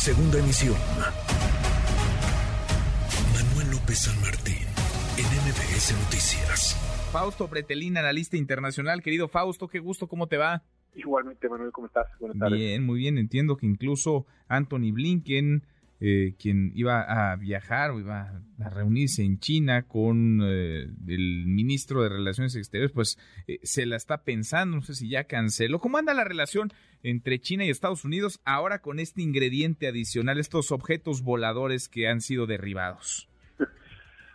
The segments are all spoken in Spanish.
Segunda emisión. Manuel López San Martín, en MBS Noticias. Fausto Bretelín, analista internacional. Querido Fausto, qué gusto, ¿cómo te va? Igualmente, Manuel, ¿cómo estás? Buenas tardes. Bien, muy bien. Entiendo que incluso Anthony Blinken eh, quien iba a viajar o iba a reunirse en China con eh, el ministro de Relaciones Exteriores, pues eh, se la está pensando, no sé si ya canceló. ¿Cómo anda la relación entre China y Estados Unidos ahora con este ingrediente adicional, estos objetos voladores que han sido derribados?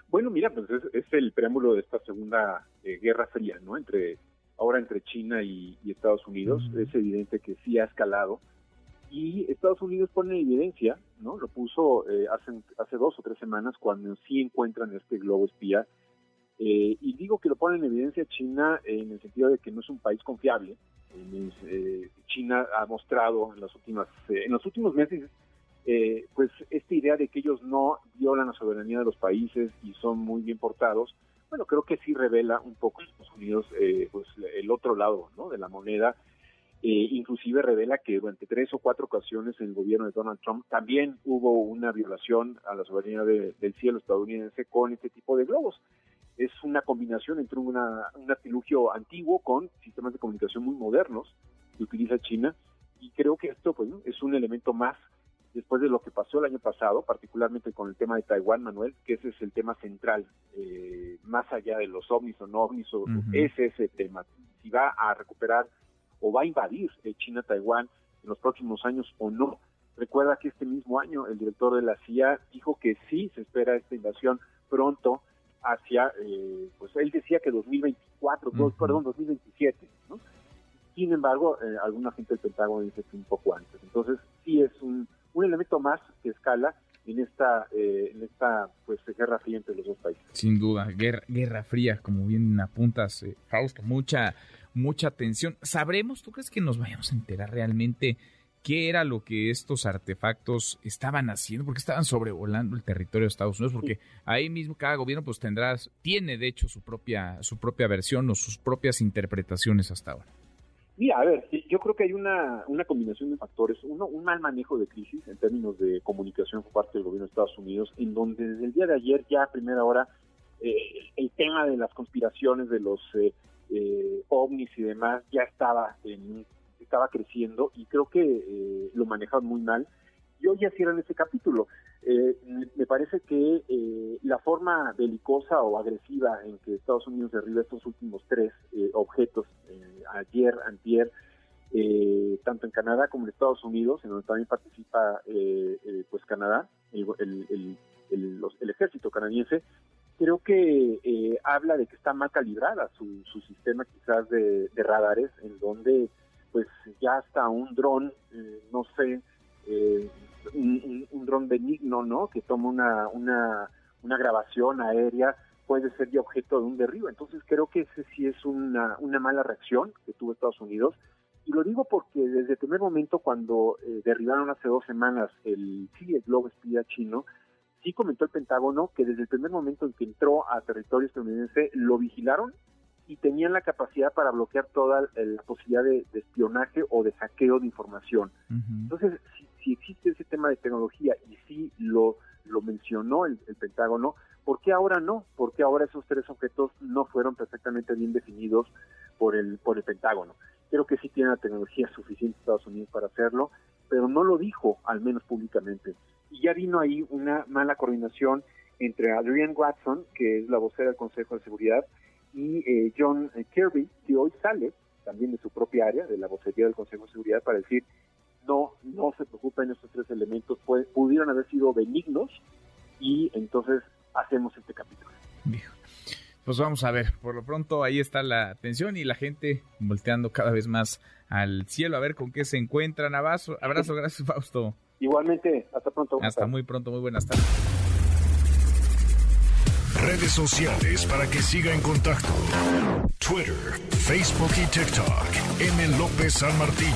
Bueno, mira, pues es, el preámbulo de esta segunda guerra fría, ¿no? Entre ahora entre China y, Estados Unidos. Es evidente que sí ha escalado y Estados Unidos pone en evidencia, ¿no? Lo puso eh, hace, hace dos o tres semanas cuando sí encuentran este globo espía. Eh, y digo que lo pone en evidencia China en el sentido de que no es un país confiable. Eh, China ha mostrado en las últimas, en los últimos meses, pues esta idea de que ellos no violan la soberanía de los países y son muy bien portados. Bueno, creo que sí revela un poco Estados Unidos, pues el otro lado, ¿no? De la moneda eh, inclusive revela que durante tres o cuatro ocasiones en el gobierno de Donald Trump también hubo una violación a la soberanía del cielo estadounidense con este tipo de globos. Es una combinación entre una, un artilugio antiguo con sistemas de comunicación muy modernos que utiliza China y creo que esto pues, es un elemento más después de lo que pasó el año pasado, particularmente con el tema de Taiwán, Manuel, que ese es el tema central, eh, más allá de los ovnis o no ovnis, es ese tema. Si va a recuperar o va a invadir China Taiwán en los próximos años o no. Recuerda que este mismo año el director de la CIA dijo que sí se espera esta invasión pronto hacia, eh, pues él decía que 2024, perdón, 2027, ¿no? Sin embargo, eh, alguna gente del Pentágono dice que un poco antes. Entonces, sí es un, un elemento más que escala en esta eh, en esta pues guerra fría entre los dos países. Sin duda, guerra, guerra fría, como bien apuntas, eh, Fausto, mucha mucha atención. ¿Sabremos, tú crees que nos vayamos a enterar realmente qué era lo que estos artefactos estaban haciendo? Porque estaban sobrevolando el territorio de Estados Unidos, porque ahí mismo cada gobierno pues tendrá, tiene de hecho su propia, su propia versión o sus propias interpretaciones hasta ahora. Mira, a ver, yo creo que hay una, una combinación de factores. Uno, un mal manejo de crisis en términos de comunicación por parte del gobierno de Estados Unidos, en donde desde el día de ayer, ya a primera hora, eh, el tema de las conspiraciones de los eh, eh, ovnis y demás ya estaba en, estaba creciendo y creo que eh, lo manejaron muy mal. Y hoy ya cierran ese capítulo. Eh, me parece que eh, la forma belicosa o agresiva en que Estados Unidos derriba estos últimos tres objetos, ayer, antier, tanto en Canadá como en Estados Unidos, en donde también participa pues Canadá, el, el, el ejército canadiense, creo que eh, habla de que está mal calibrada su, su sistema quizás de, radares, en donde pues ya hasta un dron, eh, no sé, eh, un, un, dron benigno, ¿no? Que toma una, una, una grabación aérea, puede ser ya objeto de un derribo. Entonces creo que ese sí es una, una mala reacción que tuvo Estados Unidos. Y lo digo porque desde el primer momento cuando derribaron hace dos semanas el, sí, el globo espía chino, sí comentó el Pentágono que desde el primer momento en que entró a territorio estadounidense lo vigilaron y tenían la capacidad para bloquear toda la posibilidad de, espionaje o de saqueo de información. Entonces, si, existe ese tema de tecnología y sí lo, lo mencionó el, Pentágono, ¿por qué ahora no? ¿Por qué ahora esos tres objetos no fueron perfectamente bien definidos por el, por el Pentágono? Creo que sí tiene la tecnología suficiente Estados Unidos para hacerlo, pero no lo dijo, al menos públicamente y ya vino ahí una mala coordinación entre Adrienne Watson, que es la vocera del Consejo de Seguridad, y eh, John Kirby, que hoy sale también de su propia área, de la vocería del Consejo de Seguridad, para decir, no, no se preocupen, estos tres elementos pudieron haber sido benignos y entonces hacemos este capítulo. Pues vamos a ver, por lo pronto ahí está la atención y la gente volteando cada vez más al cielo a ver con qué se encuentran. Abrazo, abrazo gracias Fausto. Igualmente, hasta pronto. Hasta muy pronto, muy buenas tardes. Redes sociales para que siga en contacto: Twitter, Facebook y TikTok. M. López San Martín.